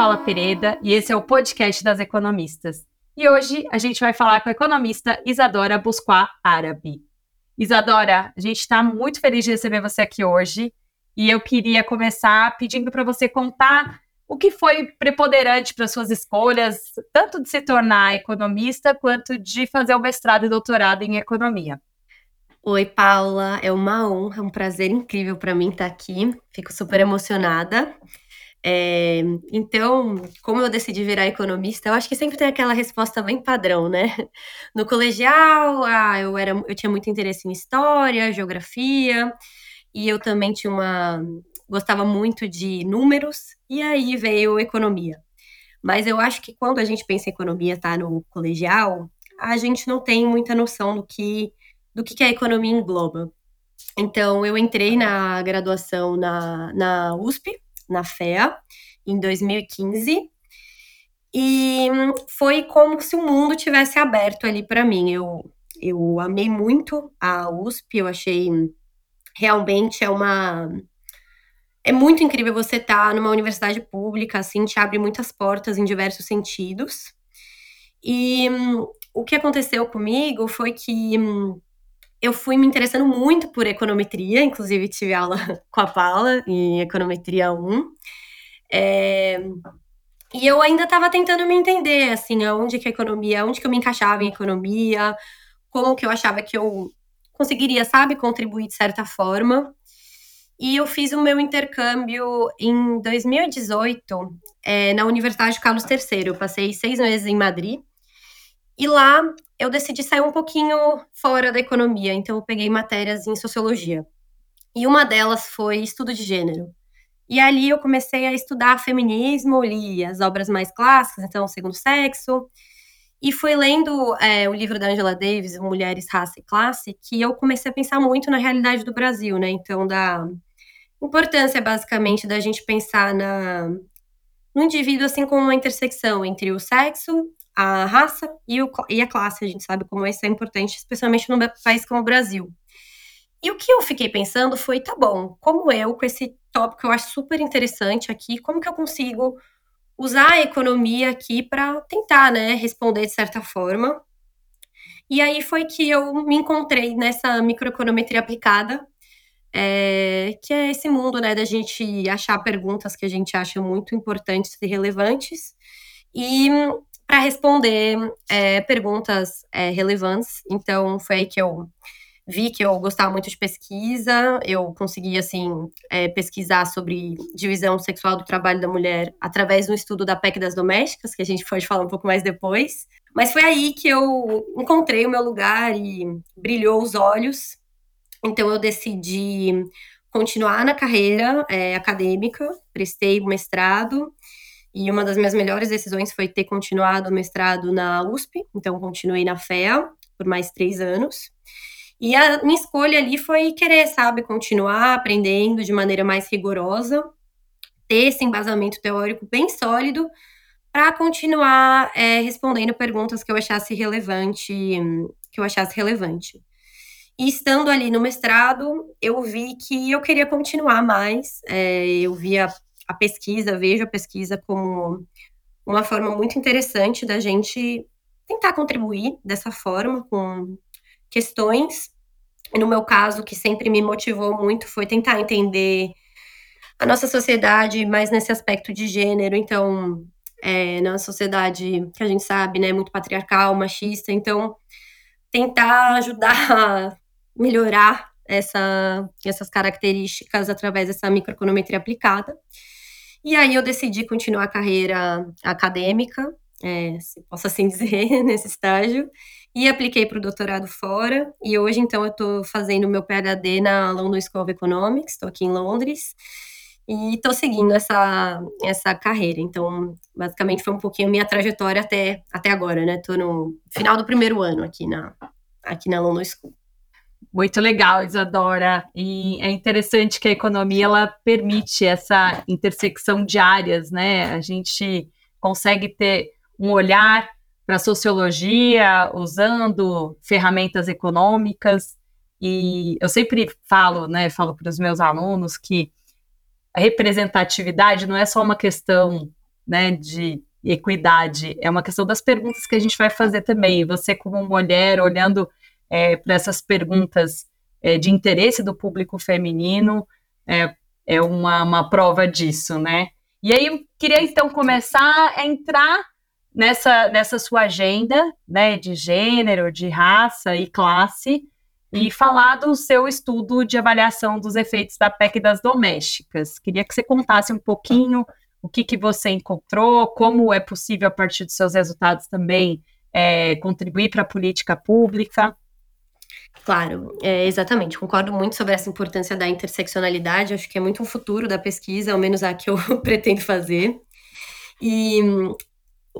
Paula Pereira e esse é o podcast das economistas. E hoje a gente vai falar com a economista Isadora Busquá Árabe. Isadora, a gente está muito feliz de receber você aqui hoje e eu queria começar pedindo para você contar o que foi preponderante para suas escolhas, tanto de se tornar economista quanto de fazer o mestrado e doutorado em economia. Oi, Paula, é uma honra, é um prazer incrível para mim estar aqui. Fico super emocionada. É, então, como eu decidi virar economista, eu acho que sempre tem aquela resposta bem padrão, né? No colegial, ah, eu, era, eu tinha muito interesse em história, geografia, e eu também tinha uma. gostava muito de números, e aí veio economia. Mas eu acho que quando a gente pensa em economia, tá no colegial, a gente não tem muita noção do que, do que a economia engloba. Então, eu entrei na graduação na, na USP, na FEA em 2015. E foi como se o mundo tivesse aberto ali para mim. Eu, eu amei muito a USP, eu achei realmente é uma é muito incrível você estar tá numa universidade pública, assim, te abre muitas portas em diversos sentidos. E o que aconteceu comigo foi que eu fui me interessando muito por econometria, inclusive tive aula com a Paula em econometria 1. É, e eu ainda estava tentando me entender, assim, aonde que a economia, onde que eu me encaixava em economia, como que eu achava que eu conseguiria, sabe, contribuir de certa forma. E eu fiz o meu intercâmbio em 2018 é, na Universidade Carlos III. Eu passei seis meses em Madrid. E lá eu decidi sair um pouquinho fora da economia, então eu peguei matérias em sociologia. E uma delas foi estudo de gênero. E ali eu comecei a estudar feminismo, li as obras mais clássicas, então Segundo Sexo, e fui lendo é, o livro da Angela Davis, Mulheres, Raça e Classe, que eu comecei a pensar muito na realidade do Brasil, né? Então, da importância, basicamente, da gente pensar na, no indivíduo assim como uma intersecção entre o sexo, a raça e, o, e a classe. A gente sabe como isso é importante, especialmente num país como o Brasil. E o que eu fiquei pensando foi, tá bom, como eu, com esse tópico que eu acho super interessante aqui, como que eu consigo usar a economia aqui para tentar, né, responder de certa forma. E aí foi que eu me encontrei nessa microeconometria aplicada, é, que é esse mundo, né, da gente achar perguntas que a gente acha muito importantes e relevantes e para responder é, perguntas é, relevantes. Então, foi aí que eu vi que eu gostava muito de pesquisa, eu consegui, assim, é, pesquisar sobre divisão sexual do trabalho da mulher através do estudo da PEC das domésticas, que a gente pode falar um pouco mais depois. Mas foi aí que eu encontrei o meu lugar e brilhou os olhos. Então, eu decidi continuar na carreira é, acadêmica, prestei mestrado e uma das minhas melhores decisões foi ter continuado o mestrado na USP, então continuei na FEA por mais três anos. E a minha escolha ali foi querer, sabe, continuar aprendendo de maneira mais rigorosa, ter esse embasamento teórico bem sólido para continuar é, respondendo perguntas que eu achasse relevante, que eu achasse relevante. E estando ali no mestrado, eu vi que eu queria continuar mais. É, eu via a pesquisa, vejo a pesquisa como uma forma muito interessante da gente tentar contribuir dessa forma com questões. No meu caso, o que sempre me motivou muito foi tentar entender a nossa sociedade mais nesse aspecto de gênero. Então, é, na sociedade que a gente sabe, né, muito patriarcal, machista. Então, tentar ajudar a melhorar essa, essas características através dessa microeconometria aplicada. E aí eu decidi continuar a carreira acadêmica, é, se posso assim dizer, nesse estágio, e apliquei para o doutorado fora. E hoje, então, eu estou fazendo meu PhD na London School of Economics, estou aqui em Londres, e estou seguindo essa, essa carreira. Então, basicamente, foi um pouquinho minha trajetória até, até agora, né? Estou no final do primeiro ano aqui na, aqui na London School. Muito legal, Isadora. E é interessante que a economia ela permite essa intersecção de áreas, né? A gente consegue ter um olhar para a sociologia usando ferramentas econômicas. E eu sempre falo, né, falo para os meus alunos que a representatividade não é só uma questão né, de equidade, é uma questão das perguntas que a gente vai fazer também. Você, como mulher, olhando é, para essas perguntas é, de interesse do público feminino, é, é uma, uma prova disso, né? E aí eu queria então começar a entrar nessa, nessa sua agenda né, de gênero, de raça e classe, e falar do seu estudo de avaliação dos efeitos da PEC das domésticas. Queria que você contasse um pouquinho o que, que você encontrou, como é possível, a partir dos seus resultados, também é, contribuir para a política pública. Claro, é, exatamente. Concordo muito sobre essa importância da interseccionalidade. Acho que é muito um futuro da pesquisa, ao menos a que eu pretendo fazer. E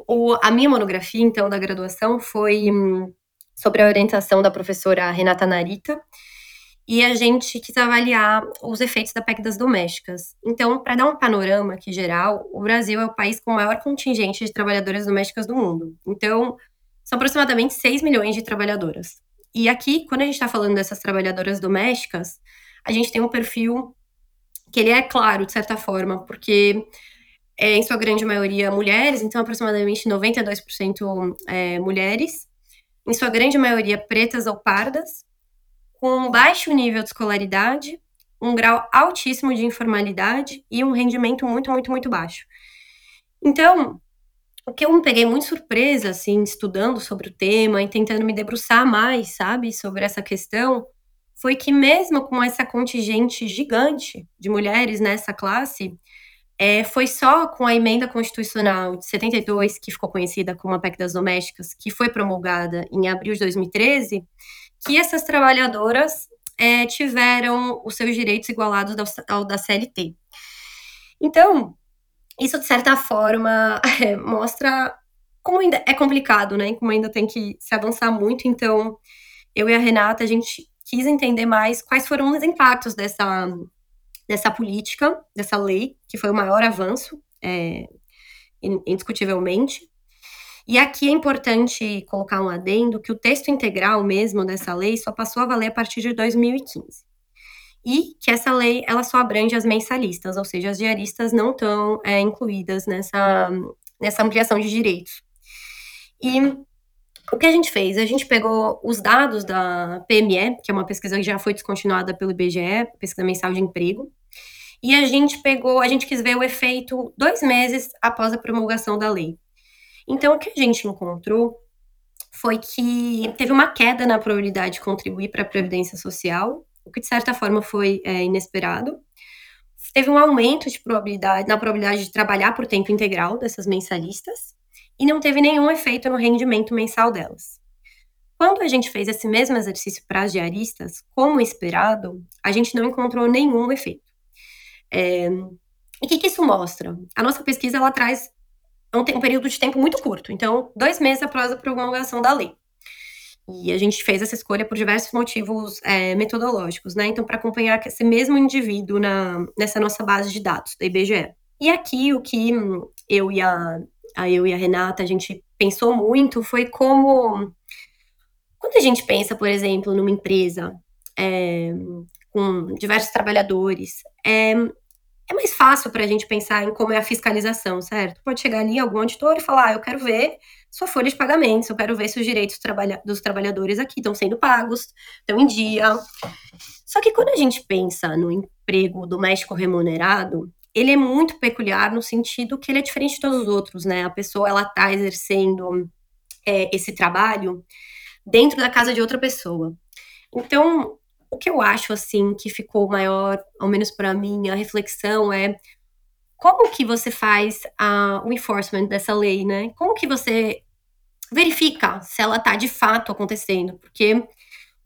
o, a minha monografia, então, da graduação foi hum, sobre a orientação da professora Renata Narita. E a gente quis avaliar os efeitos da PEC das domésticas. Então, para dar um panorama aqui geral, o Brasil é o país com o maior contingente de trabalhadoras domésticas do mundo. Então, são aproximadamente 6 milhões de trabalhadoras. E aqui, quando a gente está falando dessas trabalhadoras domésticas, a gente tem um perfil que ele é claro, de certa forma, porque é, em sua grande maioria, mulheres, então aproximadamente 92% é, mulheres, em sua grande maioria pretas ou pardas, com baixo nível de escolaridade, um grau altíssimo de informalidade e um rendimento muito, muito, muito baixo. Então, o que eu me peguei muito surpresa, assim, estudando sobre o tema e tentando me debruçar mais, sabe, sobre essa questão, foi que mesmo com essa contingente gigante de mulheres nessa classe, é, foi só com a emenda constitucional de 72, que ficou conhecida como a PEC das Domésticas, que foi promulgada em abril de 2013, que essas trabalhadoras é, tiveram os seus direitos igualados ao, da CLT. Então, isso, de certa forma, é, mostra como ainda é complicado, né? Como ainda tem que se avançar muito. Então, eu e a Renata, a gente quis entender mais quais foram os impactos dessa dessa política, dessa lei, que foi o maior avanço, é, indiscutivelmente. E aqui é importante colocar um adendo que o texto integral mesmo dessa lei só passou a valer a partir de 2015. E que essa lei ela só abrange as mensalistas, ou seja, as diaristas não estão é, incluídas nessa, nessa ampliação de direitos. E o que a gente fez? A gente pegou os dados da PME, que é uma pesquisa que já foi descontinuada pelo IBGE, pesquisa mensal de emprego, e a gente pegou, a gente quis ver o efeito dois meses após a promulgação da lei. Então, o que a gente encontrou foi que teve uma queda na probabilidade de contribuir para a Previdência Social, o que de certa forma foi é, inesperado. Teve um aumento de probabilidade, na probabilidade de trabalhar por tempo integral dessas mensalistas, e não teve nenhum efeito no rendimento mensal delas. Quando a gente fez esse mesmo exercício para as diaristas, como esperado, a gente não encontrou nenhum efeito. É, e o que, que, isso mostra? A nossa pesquisa ela traz um, um, período de tempo muito curto, então, dois meses após a promulgação da lei. E a gente fez essa escolha por diversos motivos é, metodológicos, né? Então, para acompanhar esse mesmo indivíduo na, nessa nossa base de dados da IBGE. E aqui o que eu e a, a eu e a Renata a gente pensou muito foi como quando a gente pensa, por exemplo, numa empresa é, com diversos trabalhadores, é, é mais fácil para a gente pensar em como é a fiscalização, certo? Pode chegar ali algum auditor e falar: ah, eu quero ver sua folha de pagamentos, eu quero ver se os direitos trabalha dos trabalhadores aqui estão sendo pagos, estão em dia. Só que quando a gente pensa no emprego doméstico remunerado, ele é muito peculiar no sentido que ele é diferente de todos os outros, né? A pessoa ela está exercendo é, esse trabalho dentro da casa de outra pessoa. Então, o que eu acho, assim, que ficou maior, ao menos para mim, a reflexão é como que você faz o enforcement dessa lei, né? Como que você verifica se ela está de fato acontecendo? Porque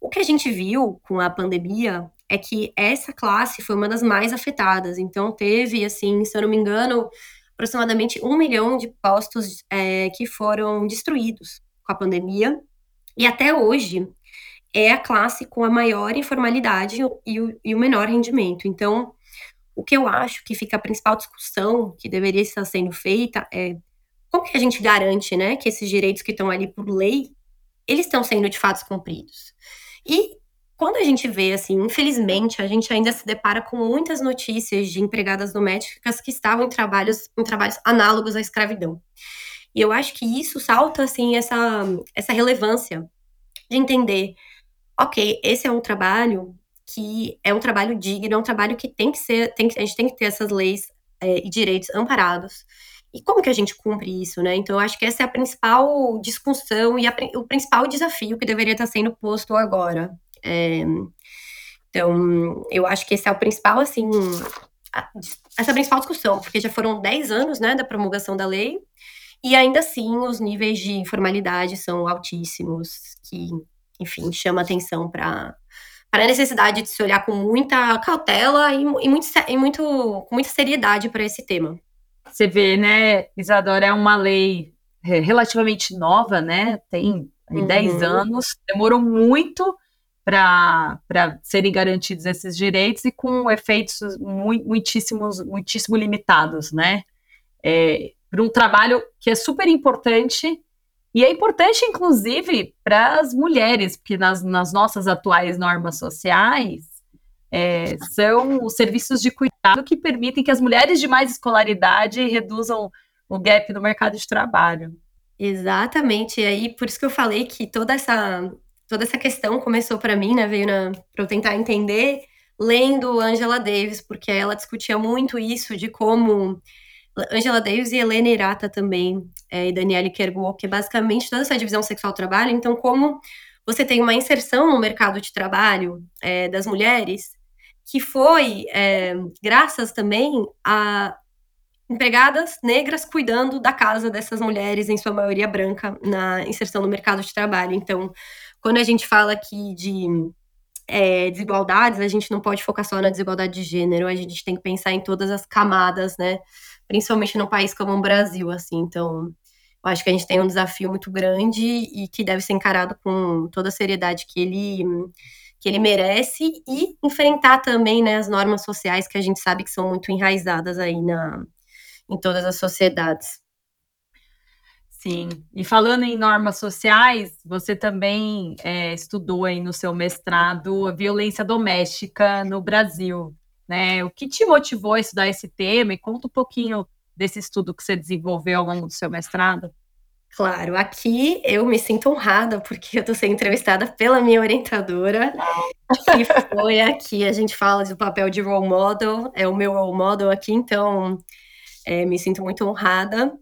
o que a gente viu com a pandemia é que essa classe foi uma das mais afetadas. Então, teve, assim, se eu não me engano, aproximadamente um milhão de postos é, que foram destruídos com a pandemia. E até hoje, é a classe com a maior informalidade e o, e o menor rendimento. Então, o que eu acho que fica a principal discussão que deveria estar sendo feita é como que a gente garante, né, que esses direitos que estão ali por lei, eles estão sendo de fato cumpridos. E quando a gente vê, assim, infelizmente, a gente ainda se depara com muitas notícias de empregadas domésticas que estavam em trabalhos, em trabalhos análogos à escravidão. E eu acho que isso salta, assim, essa, essa relevância de entender, ok, esse é um trabalho que é um trabalho digno, é um trabalho que tem que ser, tem que, a gente tem que ter essas leis é, e direitos amparados. E como que a gente cumpre isso, né? Então, eu acho que essa é a principal discussão e a, o principal desafio que deveria estar sendo posto agora. É, então, eu acho que esse é o principal, assim, a, essa principal discussão, porque já foram 10 anos, né, da promulgação da lei, e ainda assim os níveis de informalidade são altíssimos, que, enfim, chama atenção para para a necessidade de se olhar com muita cautela e, e, muito, e muito, com muita seriedade para esse tema. Você vê, né, Isadora, é uma lei relativamente nova, né? Tem uhum. 10 anos, demorou muito para serem garantidos esses direitos e com efeitos muitíssimos, muitíssimo limitados, né? É, para um trabalho que é super importante e é importante, inclusive, para as mulheres, porque nas, nas, nossas atuais normas sociais é, são os serviços de cuidado que permitem que as mulheres de mais escolaridade reduzam o gap no mercado de trabalho. Exatamente, e aí por isso que eu falei que toda essa toda essa questão começou para mim, né, veio para eu tentar entender lendo Angela Davis, porque ela discutia muito isso de como Angela Davis e Helena Irata também, é, e Daniele Kergou, que é basicamente toda essa divisão sexual-trabalho. Então, como você tem uma inserção no mercado de trabalho é, das mulheres, que foi é, graças também a empregadas negras cuidando da casa dessas mulheres, em sua maioria branca, na inserção no mercado de trabalho. Então, quando a gente fala aqui de é, desigualdades, a gente não pode focar só na desigualdade de gênero, a gente tem que pensar em todas as camadas, né? Principalmente num país como o Brasil, assim. Então, eu acho que a gente tem um desafio muito grande e que deve ser encarado com toda a seriedade que ele que ele merece e enfrentar também né, as normas sociais que a gente sabe que são muito enraizadas aí na, em todas as sociedades. Sim, e falando em normas sociais, você também é, estudou aí no seu mestrado a violência doméstica no Brasil, né? O que te motivou a estudar esse tema? E conta um pouquinho desse estudo que você desenvolveu ao longo do seu mestrado. Claro, aqui eu me sinto honrada porque eu estou sendo entrevistada pela minha orientadora, que foi aqui, a gente fala do papel de role model, é o meu role model aqui, então é, me sinto muito honrada.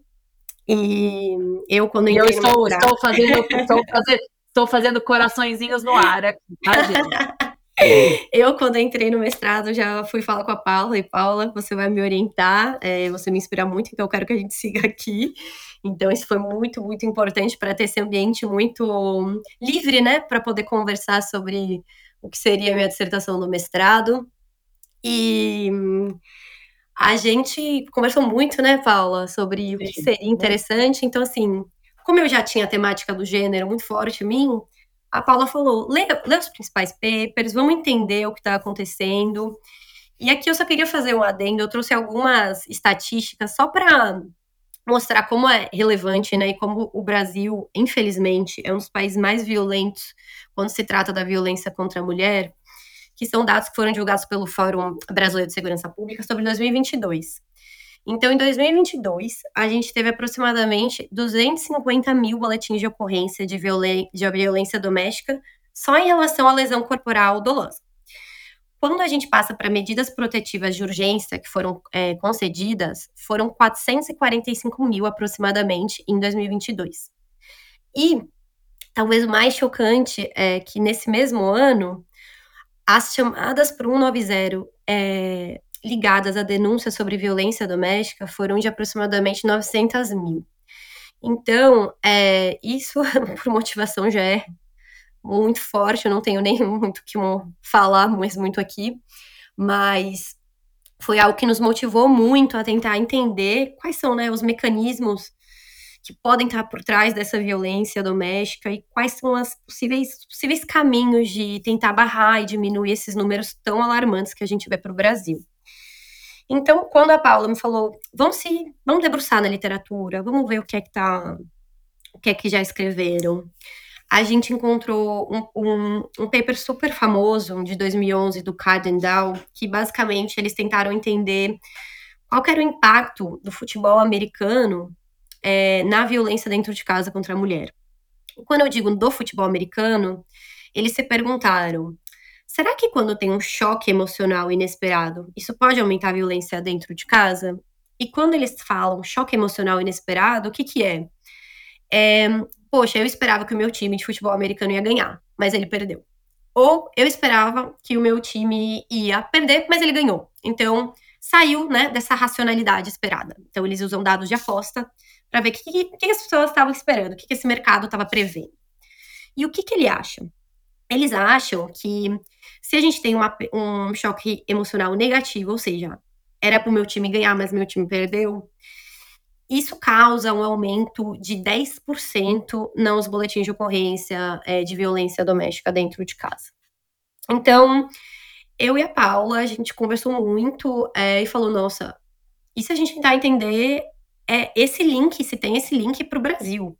E eu, quando entrei eu estou, estou, fazendo, estou, fazendo, estou fazendo coraçõezinhos no ar aqui, tá, gente? Eu, quando entrei no mestrado, já fui falar com a Paula, e Paula, você vai me orientar, é, você me inspira muito, então eu quero que a gente siga aqui. Então, isso foi muito, muito importante para ter esse ambiente muito livre, né, para poder conversar sobre o que seria a minha dissertação do mestrado. E a gente conversou muito, né, Paula, sobre o que seria interessante. Então, assim, como eu já tinha a temática do gênero muito forte em mim, a Paula falou: lê, lê os principais papers, vamos entender o que está acontecendo. E aqui eu só queria fazer um adendo, eu trouxe algumas estatísticas só para mostrar como é relevante, né, e como o Brasil, infelizmente, é um dos países mais violentos quando se trata da violência contra a mulher que são dados que foram divulgados pelo Fórum Brasileiro de Segurança Pública sobre 2022. Então, em 2022, a gente teve aproximadamente 250 mil boletins de ocorrência de, de violência doméstica só em relação à lesão corporal dolosa. Quando a gente passa para medidas protetivas de urgência que foram é, concedidas, foram 445 mil aproximadamente em 2022. E talvez o mais chocante é que nesse mesmo ano, as chamadas para o 190 é, ligadas a denúncias sobre violência doméstica foram de aproximadamente 900 mil. Então, é, isso por motivação já é muito forte, eu não tenho nem muito que falar mais muito aqui, mas foi algo que nos motivou muito a tentar entender quais são né, os mecanismos que podem estar por trás dessa violência doméstica e quais são os possíveis, possíveis caminhos de tentar barrar e diminuir esses números tão alarmantes que a gente vê para o Brasil. Então, quando a Paula me falou, vamos se, vamos debruçar na literatura, vamos ver o que é que tá, o que é que já escreveram. a gente encontrou um, um, um paper super famoso de 2011 do Carden Dow, que basicamente eles tentaram entender qual era o impacto do futebol americano é, na violência dentro de casa contra a mulher. Quando eu digo do futebol americano, eles se perguntaram: será que quando tem um choque emocional inesperado, isso pode aumentar a violência dentro de casa? E quando eles falam choque emocional inesperado, o que, que é? É, poxa, eu esperava que o meu time de futebol americano ia ganhar, mas ele perdeu. Ou eu esperava que o meu time ia perder, mas ele ganhou. Então, saiu, né, dessa racionalidade esperada. Então, eles usam dados de aposta para ver o que, que, que, as pessoas estavam esperando, o que, que esse mercado estava prevendo. E o que, que ele acha? Eles acham que se a gente tem um choque emocional negativo, ou seja, era para o meu time ganhar, mas meu time perdeu, isso causa um aumento de 10% nos boletins de ocorrência é, de violência doméstica dentro de casa. Então, eu e a Paula, a gente conversou muito é, e falou: nossa, e se a gente tentar entender é, esse link, se tem esse link para o Brasil?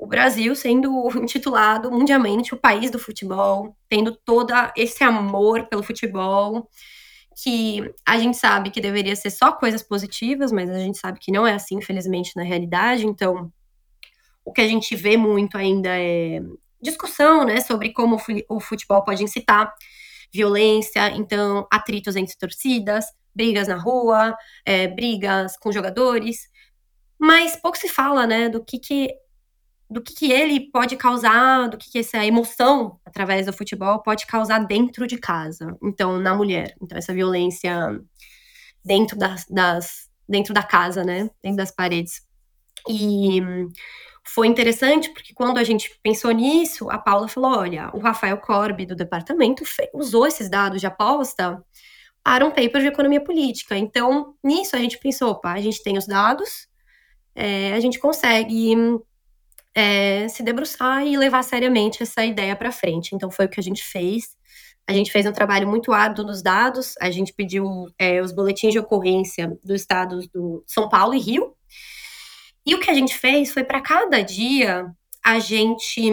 O Brasil sendo intitulado mundialmente o país do futebol, tendo todo esse amor pelo futebol, que a gente sabe que deveria ser só coisas positivas, mas a gente sabe que não é assim, infelizmente, na realidade. Então, o que a gente vê muito ainda é discussão, né, sobre como o futebol pode incitar violência, então, atritos entre torcidas, brigas na rua, é, brigas com jogadores. Mas pouco se fala, né, do que, que do que, que ele pode causar, do que, que essa emoção através do futebol pode causar dentro de casa, então na mulher, então essa violência dentro das, das dentro da casa, né, dentro das paredes. E foi interessante porque quando a gente pensou nisso, a Paula falou: olha, o Rafael Corbi do departamento usou esses dados de aposta para um paper de economia política. Então, nisso a gente pensou: opa, a gente tem os dados, é, a gente consegue é, se debruçar e levar seriamente essa ideia para frente. Então, foi o que a gente fez. A gente fez um trabalho muito árduo nos dados, a gente pediu é, os boletins de ocorrência dos estados do São Paulo e Rio. E o que a gente fez foi para cada dia a gente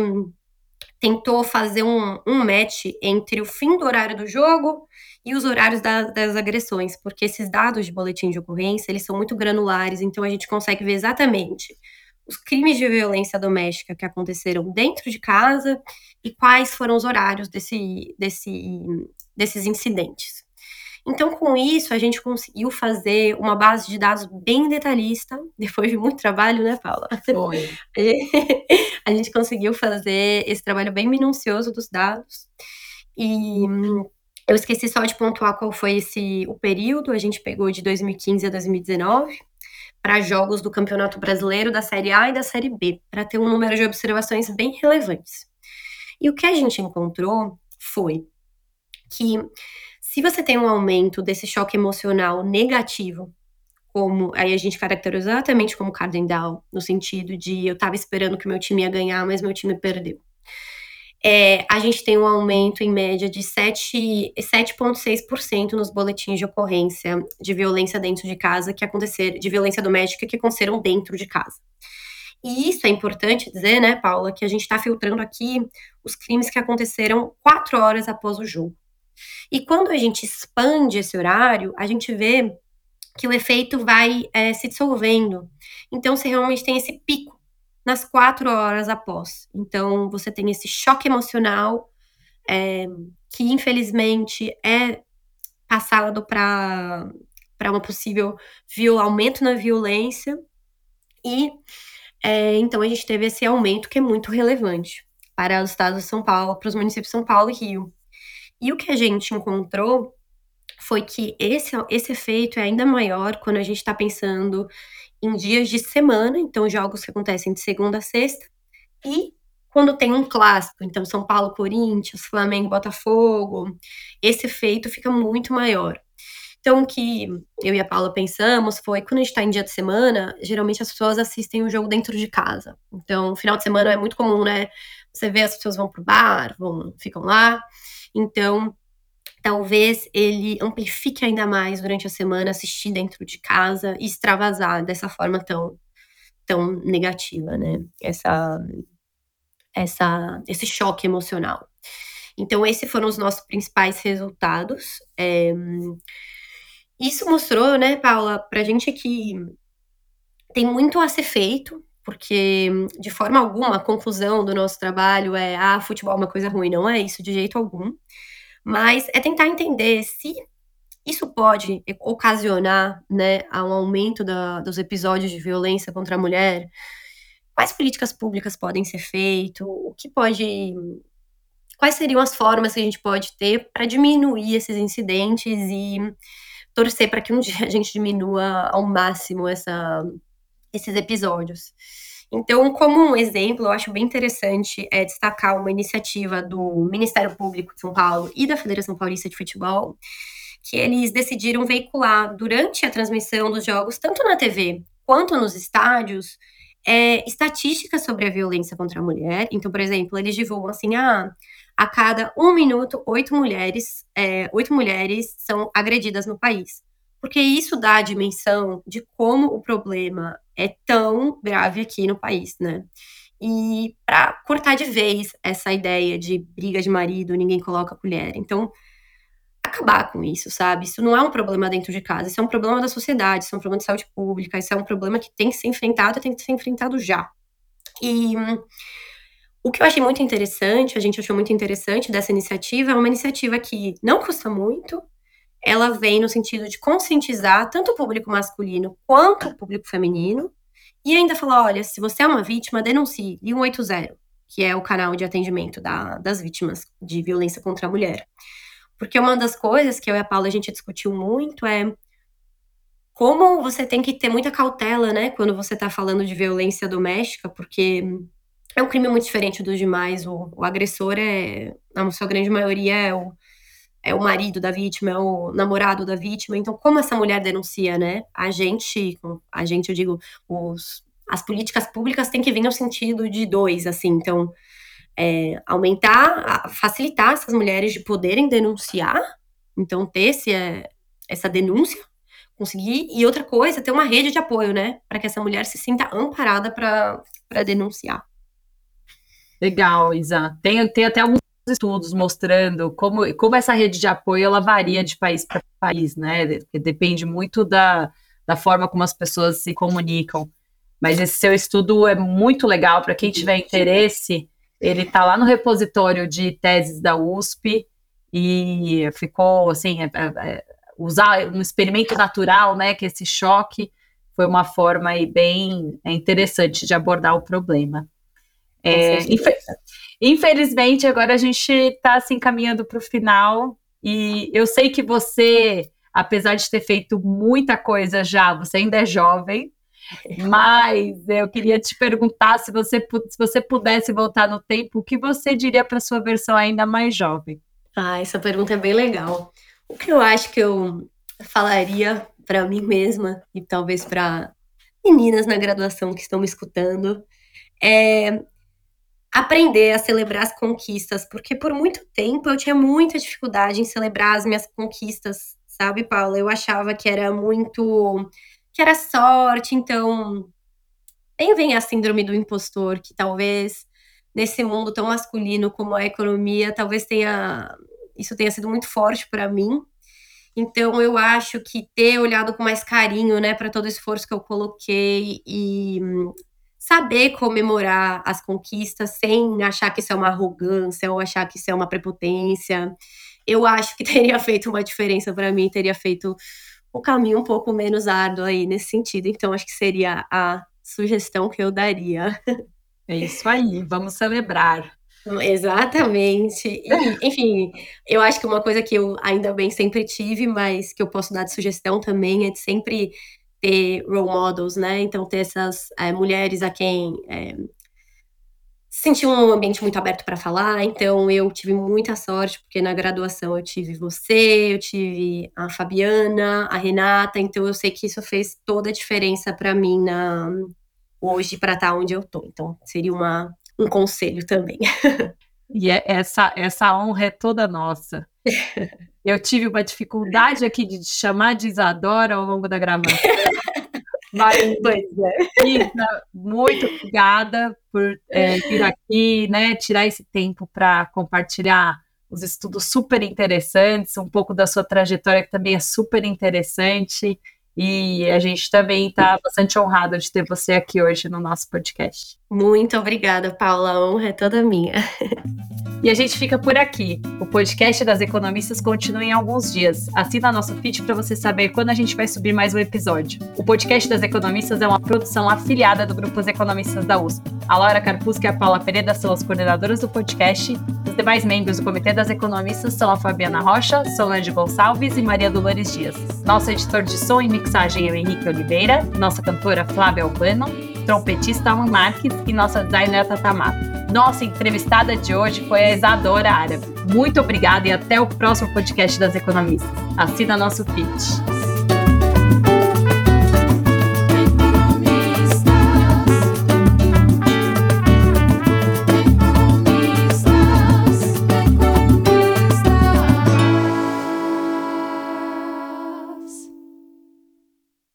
tentou fazer um, um match entre o fim do horário do jogo e os horários da, das agressões, porque esses dados de boletim de ocorrência, eles são muito granulares, então a gente consegue ver exatamente os crimes de violência doméstica que aconteceram dentro de casa e quais foram os horários desse, desse, desses incidentes. Então, com isso, a gente conseguiu fazer uma base de dados bem detalhista, depois de muito trabalho, né, Paula? Foi. a gente conseguiu fazer esse trabalho bem minucioso dos dados. E eu esqueci só de pontuar qual foi esse o período, a gente pegou de 2015 a 2019 para jogos do Campeonato Brasileiro, da Série A e da Série B, para ter um número de observações bem relevantes. E o que a gente encontrou foi que se você tem um aumento desse choque emocional negativo, como aí a gente caracterizou exatamente como Cardendal, no sentido de eu estava esperando que meu time ia ganhar, mas meu time perdeu é, a gente tem um aumento em média de 7,6% nos boletins de ocorrência de violência dentro de casa que aconteceram, de violência doméstica que aconteceram dentro de casa. E isso é importante dizer, né, Paula, que a gente está filtrando aqui os crimes que aconteceram quatro horas após o jogo. E quando a gente expande esse horário, a gente vê que o efeito vai é, se dissolvendo. Então, você realmente tem esse pico nas quatro horas após. Então, você tem esse choque emocional é, que, infelizmente, é passado para uma possível viol, aumento na violência. E é, então a gente teve esse aumento que é muito relevante para os estados de São Paulo, para os municípios de São Paulo e Rio. E o que a gente encontrou foi que esse, esse efeito é ainda maior quando a gente está pensando em dias de semana, então jogos que acontecem de segunda a sexta, e quando tem um clássico, então São Paulo, Corinthians, Flamengo, Botafogo, esse efeito fica muito maior. Então, o que eu e a Paula pensamos foi, quando a gente está em dia de semana, geralmente as pessoas assistem o jogo dentro de casa. Então, final de semana é muito comum, né? Você vê as pessoas vão pro bar, vão, ficam lá. Então, talvez ele amplifique ainda mais durante a semana, assistir dentro de casa e extravasar dessa forma tão, tão negativa, né? Essa, essa, esse choque emocional. Então, esses foram os nossos principais resultados. É, isso mostrou, né, Paula, pra gente que tem muito a ser feito, porque de forma alguma a conclusão do nosso trabalho é ah, futebol é uma coisa ruim, não é isso de jeito algum. Mas é tentar entender se isso pode ocasionar né, um aumento da, dos episódios de violência contra a mulher. Quais políticas públicas podem ser feitas? O que pode. Quais seriam as formas que a gente pode ter para diminuir esses incidentes e torcer para que um dia a gente diminua ao máximo essa, esses episódios. Então, como um exemplo, eu acho bem interessante é, destacar uma iniciativa do Ministério Público de São Paulo e da Federação Paulista de Futebol, que eles decidiram veicular durante a transmissão dos jogos, tanto na TV quanto nos estádios, é, estatísticas sobre a violência contra a mulher. Então, por exemplo, eles divulgam assim: ah, a cada um minuto, oito mulheres, é, oito mulheres são agredidas no país porque isso dá a dimensão de como o problema é tão grave aqui no país, né? E para cortar de vez essa ideia de briga de marido, ninguém coloca a colher. Então, acabar com isso, sabe? Isso não é um problema dentro de casa, isso é um problema da sociedade, isso é um problema de saúde pública, isso é um problema que tem que ser enfrentado e tem que ser enfrentado já. E o que eu achei muito interessante, a gente achou muito interessante dessa iniciativa, é uma iniciativa que não custa muito, ela vem no sentido de conscientizar tanto o público masculino quanto o público feminino, e ainda falar: olha, se você é uma vítima, denuncie, e 180, que é o canal de atendimento da, das vítimas de violência contra a mulher. Porque uma das coisas que eu e a Paula a gente discutiu muito é como você tem que ter muita cautela, né, quando você está falando de violência doméstica, porque é um crime muito diferente dos demais. O, o agressor é, na sua grande maioria, é o é o marido da vítima, é o namorado da vítima. Então, como essa mulher denuncia, né? A gente, a gente, eu digo, os, as políticas públicas têm que vir no sentido de dois, assim. Então, é, aumentar, facilitar essas mulheres de poderem denunciar, então ter esse, é, essa denúncia, conseguir, e outra coisa, ter uma rede de apoio, né, para que essa mulher se sinta amparada para denunciar. Legal, Isa. Tem, tem até alguns estudos mostrando como, como essa rede de apoio ela varia de país para país, né? Depende muito da, da forma como as pessoas se comunicam. Mas esse seu estudo é muito legal para quem tiver interesse. Ele está lá no repositório de teses da USP e ficou assim, é, é, é, usar um experimento natural, né? Que esse choque foi uma forma aí bem é, interessante de abordar o problema. É, Infelizmente, agora a gente está se encaminhando para o final. E eu sei que você, apesar de ter feito muita coisa já, você ainda é jovem. Mas eu queria te perguntar se você, se você pudesse voltar no tempo, o que você diria para sua versão ainda mais jovem? Ah, essa pergunta é bem legal. O que eu acho que eu falaria para mim mesma e talvez para meninas na graduação que estão me escutando é aprender a celebrar as conquistas, porque por muito tempo eu tinha muita dificuldade em celebrar as minhas conquistas, sabe, Paula? Eu achava que era muito. que era sorte, então. Bem vem a síndrome do impostor, que talvez nesse mundo tão masculino como a economia, talvez tenha. Isso tenha sido muito forte para mim. Então, eu acho que ter olhado com mais carinho, né, para todo o esforço que eu coloquei e saber comemorar as conquistas sem achar que isso é uma arrogância ou achar que isso é uma prepotência. Eu acho que teria feito uma diferença para mim, teria feito o caminho um pouco menos árduo aí nesse sentido. Então, acho que seria a sugestão que eu daria. É isso aí, vamos celebrar. Exatamente. E, enfim, eu acho que uma coisa que eu ainda bem sempre tive, mas que eu posso dar de sugestão também é de sempre ter role models, né? Então, ter essas é, mulheres a quem é, sentir um ambiente muito aberto para falar. Então, eu tive muita sorte, porque na graduação eu tive você, eu tive a Fabiana, a Renata. Então, eu sei que isso fez toda a diferença para mim na, hoje para estar tá onde eu tô. Então, seria uma, um conselho também. E é, essa, essa honra é toda nossa. Eu tive uma dificuldade aqui de te chamar de Isadora ao longo da gravação. Pois é. Isa, muito obrigada por é, vir aqui, né? Tirar esse tempo para compartilhar os estudos super interessantes, um pouco da sua trajetória que também é super interessante. E a gente também está bastante honrado de ter você aqui hoje no nosso podcast. Muito obrigada, Paula. A honra é toda minha. E a gente fica por aqui. O podcast das economistas continua em alguns dias. Assina nosso feed para você saber quando a gente vai subir mais um episódio. O podcast das economistas é uma produção afiliada do Grupo Os Economistas da USP. A Laura Carpusca e a Paula Pereira são as coordenadoras do podcast. Demais membros do Comitê das Economistas são a Fabiana Rocha, Solange Gonçalves e Maria Dolores Dias. Nosso editor de som e mixagem é o Henrique Oliveira, nossa cantora Flávia Albano, trompetista Alan Marques e nossa designer Tata Mato. Nossa entrevistada de hoje foi a Isadora Árabe. Muito obrigada e até o próximo podcast das economistas. Assina nosso feed.